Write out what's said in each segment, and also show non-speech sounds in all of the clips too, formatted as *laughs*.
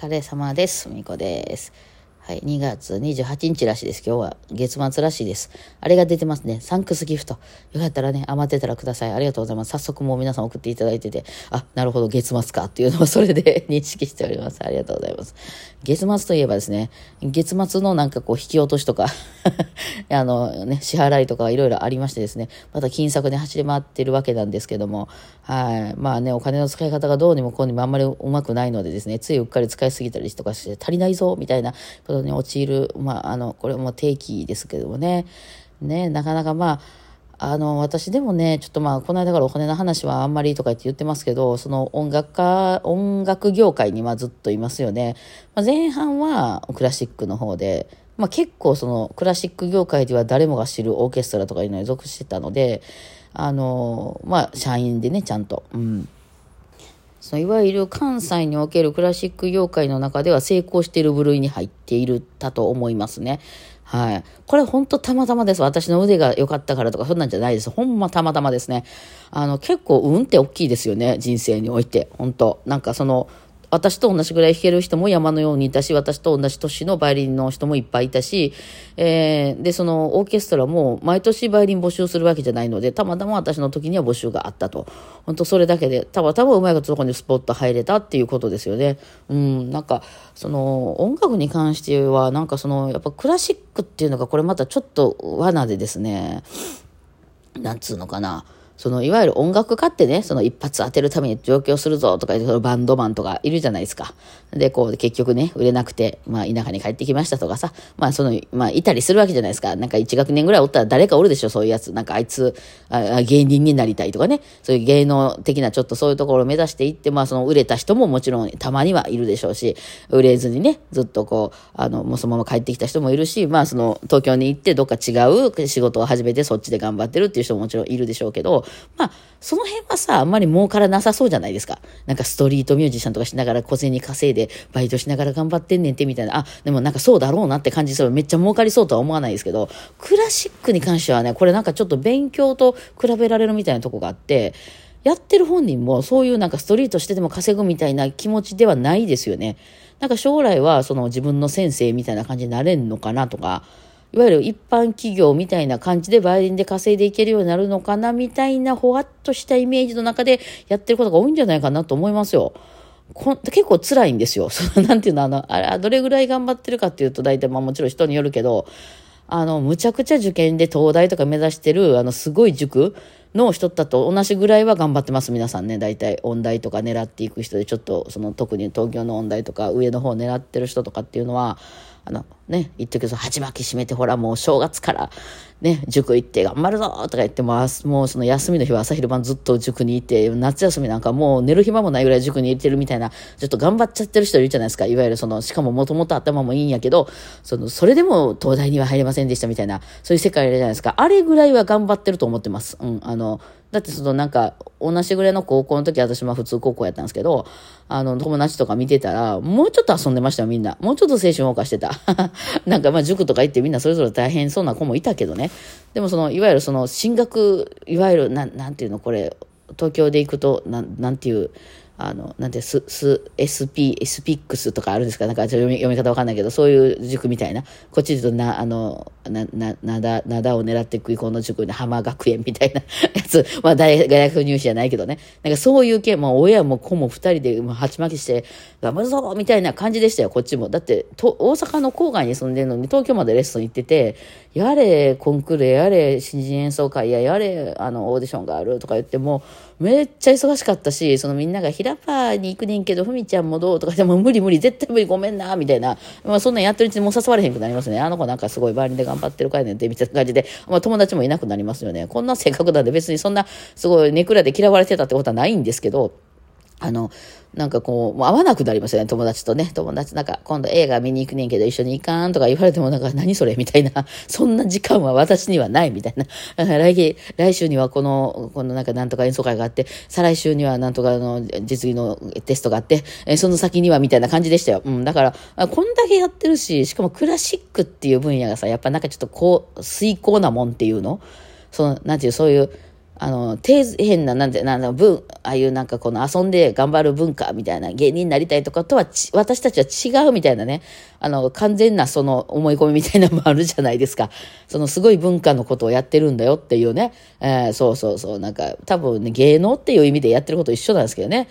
疲れ様です。みこです。はい、2月28日らしいです。今日は月末らしいです。あれが出てますね。サンクスギフト。よかったらね、余ってたらください。ありがとうございます。早速もう皆さん送っていただいてて、あ、なるほど、月末かっていうのをそれで *laughs* 認識しております。ありがとうございます。月末といえばですね、月末のなんかこう引き落としとか、*laughs* あのね、支払いとかいろいろありましてですね、また金策で走り回ってるわけなんですけども、はい。まあね、お金の使い方がどうにもこうにもあんまりうまくないのでですね、ついうっかり使いすぎたりとかして足りないぞ、みたいなことに陥る、まあ、あの、これも定期ですけどもね、ね、なかなかまあ、あの、私でもね、ちょっとまあ、この間からお金の話はあんまりとか言って言ってますけど、その音楽家、音楽業界にまずっといますよね。まあ、前半はクラシックの方で、まあ結構そのクラシック業界では誰もが知るオーケストラとかいうのに属してたので、あの、まあ社員でね、ちゃんと。うん。そのいわゆる関西におけるクラシック業界の中では成功している部類に入っているたと思いますね。はい。これ本当たまたまです。私の腕が良かったからとかそんなんじゃないです。ほんまたまたまですね。あの結構運って大きいですよね。人生において。本当なんかその、私と同じぐらい弾ける人も山のようにいたし、私と同じ年のバイオリンの人もいっぱいいたし、えー、で、そのオーケストラも毎年バイオリン募集するわけじゃないので、たまたま私の時には募集があったと。本当それだけで、たまたまうまいことそこにスポット入れたっていうことですよね。うん、なんか、その音楽に関しては、なんかその、やっぱクラシックっていうのがこれまたちょっと罠でですね、なんつうのかな。そのいわゆる音楽家ってね、その一発当てるために上京するぞとか、そのバンドマンとかいるじゃないですか。で、こう結局ね、売れなくて、まあ田舎に帰ってきましたとかさ、まあその、まあいたりするわけじゃないですか。なんか1学年ぐらいおったら誰かおるでしょ、そういうやつ。なんかあいつあ、芸人になりたいとかね、そういう芸能的なちょっとそういうところを目指していって、まあその売れた人ももちろんたまにはいるでしょうし、売れずにね、ずっとこう、あの、もうそのまま帰ってきた人もいるし、まあその東京に行ってどっか違う仕事を始めてそっちで頑張ってるっていう人ももちろんいるでしょうけど、まあ、その辺はさ、あんまり儲からなさそうじゃないですか。なんかストリートミュージシャンとかしながら小銭稼いで、バイトしながら頑張ってんねんてみたいな、あ、でもなんかそうだろうなって感じする。めっちゃ儲かりそうとは思わないですけど、クラシックに関してはね、これなんかちょっと勉強と比べられるみたいなとこがあって、やってる本人もそういうなんかストリートしてでも稼ぐみたいな気持ちではないですよね。なんか将来はその自分の先生みたいな感じになれんのかなとか、いわゆる一般企業みたいな感じでバイオリンで稼いでいけるようになるのかなみたいなほわっとしたイメージの中でやってることが多いんじゃないかなと思いますよ。こ結構辛いんですよ。*laughs* そのなんていうの、あの、あれ、どれぐらい頑張ってるかっていうと大体まあもちろん人によるけど、あの、むちゃくちゃ受験で東大とか目指してる、あの、すごい塾の人だと同じぐらいは頑張ってます、皆さんね。大体、音大とか狙っていく人で、ちょっと、その、特に東京の音大とか、上の方を狙ってる人とかっていうのは、あの、ね、言っとくと、鉢巻き締めて、ほら、もう正月から、ね、塾行って頑張るぞとか言っても、もうその休みの日は朝昼晩ずっと塾にいて、夏休みなんかもう寝る暇もないぐらい塾に行ってるみたいな、ちょっと頑張っちゃってる人いるじゃないですか。いわゆるその、しかももともと頭もいいんやけど、その、それでも東大には入れませんでしたみたいな、そういう世界じゃないですか。あれぐらいは頑張ってると思ってます。うん、あの、だってそのなんか、同じぐらいの高校の時私も普通高校やったんですけど、あの、友達とか見てたら、もうちょっと遊んでましたよ、みんな。もうちょっと青春謳歌してた。*laughs* なんかまあ塾とか行ってみんなそれぞれ大変そうな子もいたけどね。でもその、いわゆるその進学、いわゆる、なん、なんていうの、これ、東京で行くと、なん、なんていう、あの、なんて、ス、ス、SP、SPX とかあるんですか？なんか読み読み方わかんないけど、そういう塾みたいな。こっちで言うと、な、あの、な、な、なだ、なだを狙って食いくこの塾に浜学園みたいな *laughs* やつ。まあ大、学入試じゃないけどね。なんかそういう系、もう親も子も二人で、もう鉢巻きして、頑張るぞみたいな感じでしたよ、こっちも。だって、と、大阪の郊外に住んでるのに、東京までレッスン行ってて、やれ、コンクールやれ、新人演奏会や、やれ、あの、オーディションがあるとか言っても、めっちゃ忙しかったし、そのみんなが、ひらパーに行くねんけど、ふみちゃんもどう？とかでも無理無理、絶対無理、ごめんな、みたいな。まあそんなんやってるうちにもう誘われへんくなりますね。あの子なんかすごいバイオリンで頑張ってるかいねんって、みたいな感じで、まあ友達もいなくなりますよね。こんな性格なんで別にそんな、すごいネクラで嫌われてたってことはないんですけど、あの、なんかこう、もう会わなくなりますよね、友達とね。友達、なんか、今度映画見に行くねんけど一緒に行かんとか言われても、なんか、何それみたいな。*laughs* そんな時間は私にはないみたいな。来、来週にはこの、このなんか、なんとか演奏会があって、再来週にはなんとかの実技のテストがあって、えその先にはみたいな感じでしたよ。うん、だから、こんだけやってるし、しかもクラシックっていう分野がさ、やっぱなんかちょっとこう、遂行なもんっていうのその、なんていう、そういう、あの、底辺な、なんて、なんだ、文、ああいうなんかこの遊んで頑張る文化みたいな芸人になりたいとかとは私たちは違うみたいなね、あの、完全なその思い込みみたいなのもあるじゃないですか。そのすごい文化のことをやってるんだよっていうね、えー、そうそうそう、なんか多分ね、芸能っていう意味でやってること一緒なんですけどね。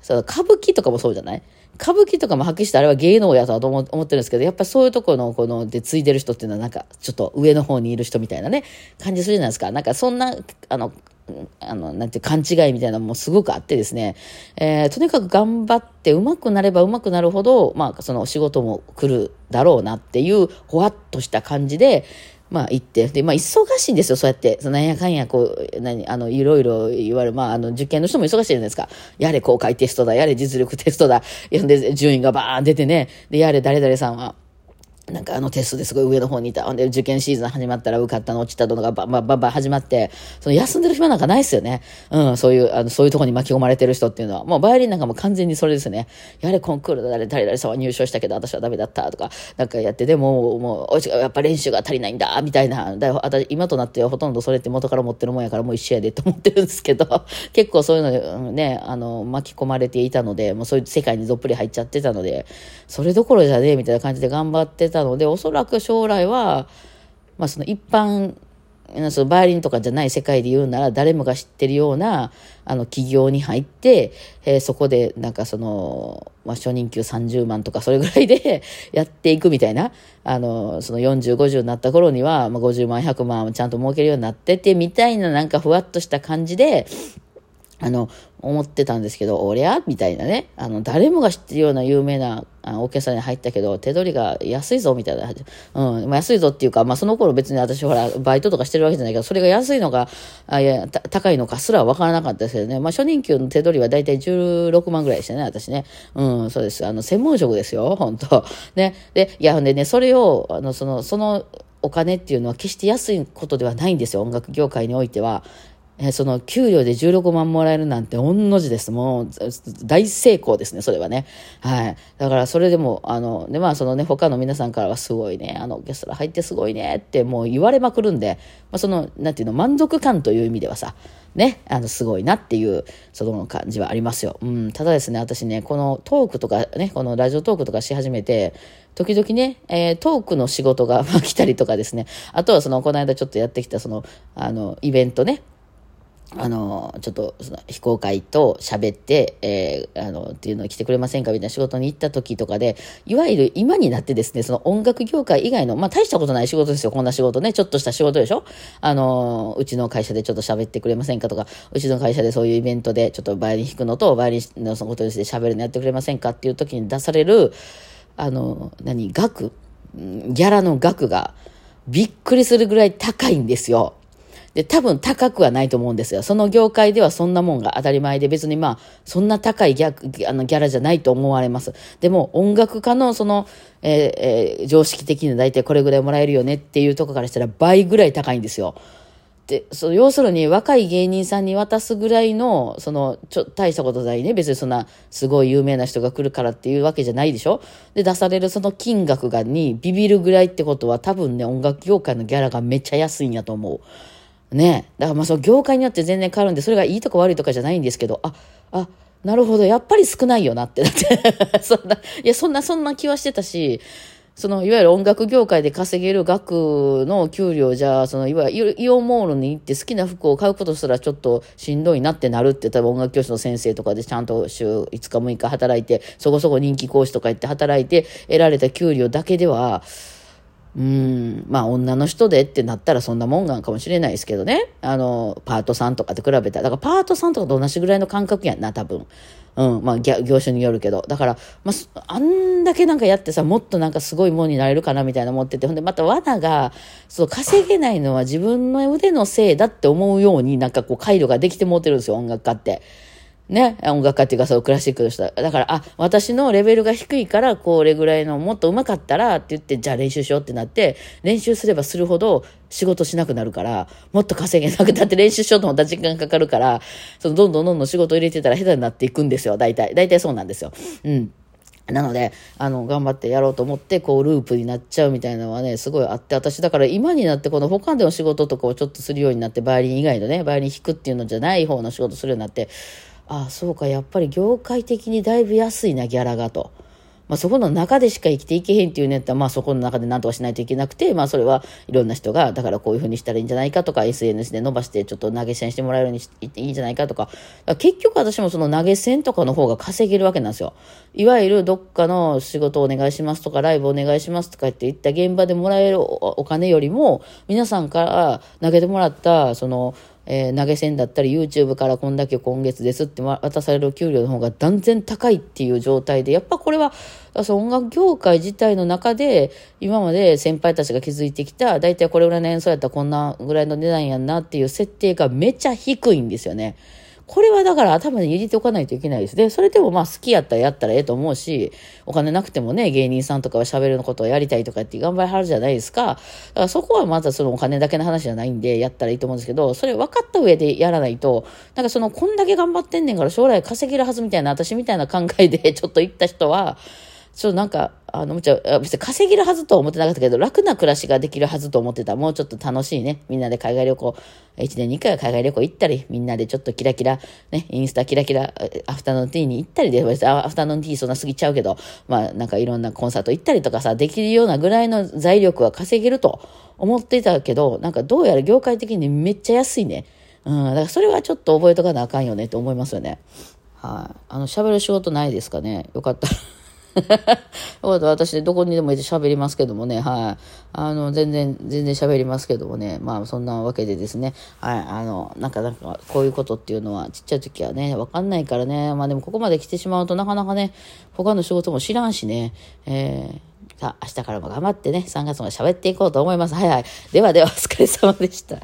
その歌舞伎とかもそうじゃない？歌舞伎とかも発揮してあれは芸能やとは思ってるんですけど、やっぱそういうとこの、この、で、継いでる人っていうのはなんか、ちょっと上の方にいる人みたいなね、感じするじゃないですか。なんかそんな、あの、あの、なんて勘違いみたいなのもすごくあってですね、えー、とにかく頑張って上手くなれば上手くなるほど、まあ、その仕事も来るだろうなっていう、ほわっとした感じで、まあ行って、で、まあ忙しいんですよ、そうやって。そのなんやかんや、こう、何、あの、いろいろ言われる、まあ、あの、受験の人も忙しいじゃないですか。やれ公開テストだ、やれ実力テストだ。で、順位がバーン出てね。で、やれ誰々さんは、なんかあのテストですごい上の方にいた。で受験シーズン始まったら受かったの落ちたのがバンバンバンバン始まって、その休んでる暇なんかないですよね。うん、そういう、あの、そういうとこに巻き込まれてる人っていうのは。もうバイオリンなんかも完全にそれですね。やれコンクールで誰、誰々さんは入賞したけど私はダメだったとか、なんかやって、でも、もう、やっぱ練習が足りないんだ、みたいな。だ私今となってはほとんどそれって元から持ってるもんやからもう一緒やでと思ってるんですけど、*laughs* 結構そういうのね、あの、巻き込まれていたので、もうそういう世界にどっぷり入っちゃってたので、それどころじゃねえみたいな感じで頑張ってたので、おそらく将来は、まあ、その一般そのバイオリンとかじゃない世界で言うなら誰もが知ってるようなあの企業に入って、えー、そこでなんかその、まあ、初任給30万とかそれぐらいで *laughs* やっていくみたいなあのその4050になった頃には、まあ、50万100万ちゃんと儲けるようになっててみたいななんかふわっとした感じであの、思ってたんですけど、おりゃ？みたいなね、あの、誰もが知ってるような有名なあオーケストラに入ったけど、手取りが安いぞ、みたいな。うん、まあ、安いぞっていうか、まあ、その頃別に私ほら、バイトとかしてるわけじゃないけど、それが安いのか、あいや、高いのかすらわからなかったですけどね。まあ、初任給の手取りはだいたい16万ぐらいでしたね、私ね。うん、そうです。あの、専門職ですよ、本当ね。で、いや、ほんでね、それを、あの、その、その、お金っていうのは決して安いことではないんですよ、音楽業界においては。えその給料で16万もらえるなんて御の字です。もう大成功ですね、それはね。はい。だからそれでも、あの、で、まあそのね、他の皆さんからはすごいね、あの、オーケストラ入ってすごいねってもう言われまくるんで、まあその、なんていうの、満足感という意味ではさ、ね、あの、すごいなっていう、その感じはありますよ。うん、ただですね、私ね、このトークとかね、このラジオトークとかし始めて、時々ね、えー、トークの仕事が来たりとかですね、あとはその、この間ちょっとやってきたその、あの、イベントね、あの、ちょっと、その、非公開と喋って、えー、あの、っていうのを来てくれませんかみたいな仕事に行った時とかで、いわゆる今になってですね、その音楽業界以外の、まあ、大したことない仕事ですよ、こんな仕事ね、ちょっとした仕事でしょ？あの、うちの会社でちょっと喋ってくれませんかとか、うちの会社でそういうイベントで、ちょっとバイオリン弾くのと、バイオリンのそのことにして喋るのやってくれませんかっていう時に出される、あの、何、額？ギャラの額が、びっくりするぐらい高いんですよ。で、多分高くはないと思うんですよ。その業界ではそんなもんが当たり前で、別にまあ、そんな高いギャギャラじゃないと思われます。でも、音楽家のその、えーえー、常識的に大体これぐらいもらえるよねっていうとこからしたら倍ぐらい高いんですよ。で、その要するに若い芸人さんに渡すぐらいの、その、ちょ、大したことないね。別にそんな、すごい有名な人が来るからっていうわけじゃないでしょで、出されるその金額がにビビるぐらいってことは多分ね、音楽業界のギャラがめっちゃ安いんやと思う。ね。だからまあその業界によって全然変わるんで、それがいいとか悪いとかじゃないんですけど、あ、あ、なるほど、やっぱり少ないよなって、だってそんな、いや、そんな、そんな気はしてたし、その、いわゆる音楽業界で稼げる額の給料じゃ、その、いわゆるイオンモールに行って好きな服を買うことすらちょっとしんどいなってなるって、多分音楽教師の先生とかでちゃんと週5日6日働いて、そこそこ人気講師とか行って働いて得られた給料だけでは、うん、まあ女の人でってなったらそんなもんがんかもしれないですけどね。あの、パートさんとかと比べたら。だからパートさんとかと同じぐらいの感覚やんな、多分。うん、まあ業種によるけど。だから、まあ、あんだけなんかやってさ、もっとなんかすごいもんになれるかなみたいな思ってて。ほんでまた罠が、そう、稼げないのは自分の腕のせいだって思うようになんかこう回路ができてもうてるんですよ、音楽家って。ね、音楽家っていうかそうクラシックの人だから、あ、私のレベルが低いから、これぐらいのもっと上手かったらって言って、じゃあ練習しようってなって、練習すればするほど仕事しなくなるから、もっと稼げなくなって練習しようと思ったら時間かかるから、そのどんどんどんどん仕事入れてたら下手になっていくんですよ、大体。大体そうなんですよ。うん。なので、あの、頑張ってやろうと思って、こう、ループになっちゃうみたいなのはね、すごいあって、私、だから今になって、この他での仕事とかをちょっとするようになって、バイオリン以外のね、バイオリン弾くっていうのじゃない方の仕事するようになって、ああ、そうか、やっぱり業界的にだいぶ安いな、ギャラがと。まあ、そこの中でしか生きていけへんっていうねったら、まあ、そこの中で何とかしないといけなくて、まあ、それはいろんな人が、だからこういうふうにしたらいいんじゃないかとか、SNS で伸ばしてちょっと投げ銭してもらえるようにしていいんじゃないかとか、か結局私もその投げ銭とかの方が稼げるわけなんですよ。いわゆるどっかの仕事お願いしますとか、ライブお願いしますとかって言った現場でもらえるお金よりも、皆さんから投げてもらった、その、えー、投げ銭だったり YouTube からこんだけ今月ですって渡される給料の方が断然高いっていう状態でやっぱこれはその音楽業界自体の中で今まで先輩たちが築いてきた大体これぐらいの演奏やったらこんなぐらいの値段やんなっていう設定がめちゃ低いんですよね。これはだから頭に入れておかないといけないです。で、それでもまあ好きやったらやったらええと思うし、お金なくてもね、芸人さんとかは喋るのことをやりたいとかって頑張りはるじゃないですか。だからそこはまたそのお金だけの話じゃないんで、やったらいいと思うんですけど、それ分かった上でやらないと、なんかその、こんだけ頑張ってんねんから将来稼げるはずみたいな、私みたいな考えでちょっと行った人は、ちょっとなんか、あの、むちゃ、別に稼げるはずとは思ってなかったけど、楽な暮らしができるはずと思ってた。もうちょっと楽しいね。みんなで海外旅行、1年に1回は海外旅行行ったり、みんなでちょっとキラキラ、ね、インスタキラキラ、アフタヌーンティーに行ったりで、アフタヌーンティーそんな過ぎちゃうけど、まあなんかいろんなコンサート行ったりとかさ、できるようなぐらいの財力は稼げると思ってたけど、なんかどうやら業界的にめっちゃ安いね。うん、だからそれはちょっと覚えとかなあかんよねと思いますよね。はい、あ。の、喋る仕事ないですかね？よかったら。私、どこにでもいて喋りますけどもね、はい。あの、全然、全然喋りますけどもね、まあ、そんなわけでですね、はい、あの、なんか、なんか、こういうことっていうのは、ちっちゃい時はね、わかんないからね、まあでも、ここまで来てしまうとなかなかね、他の仕事も知らんしね、えー、さあ、明日からも頑張ってね、3月まで喋っていこうと思います。はいはい。ではでは、お疲れ様でした。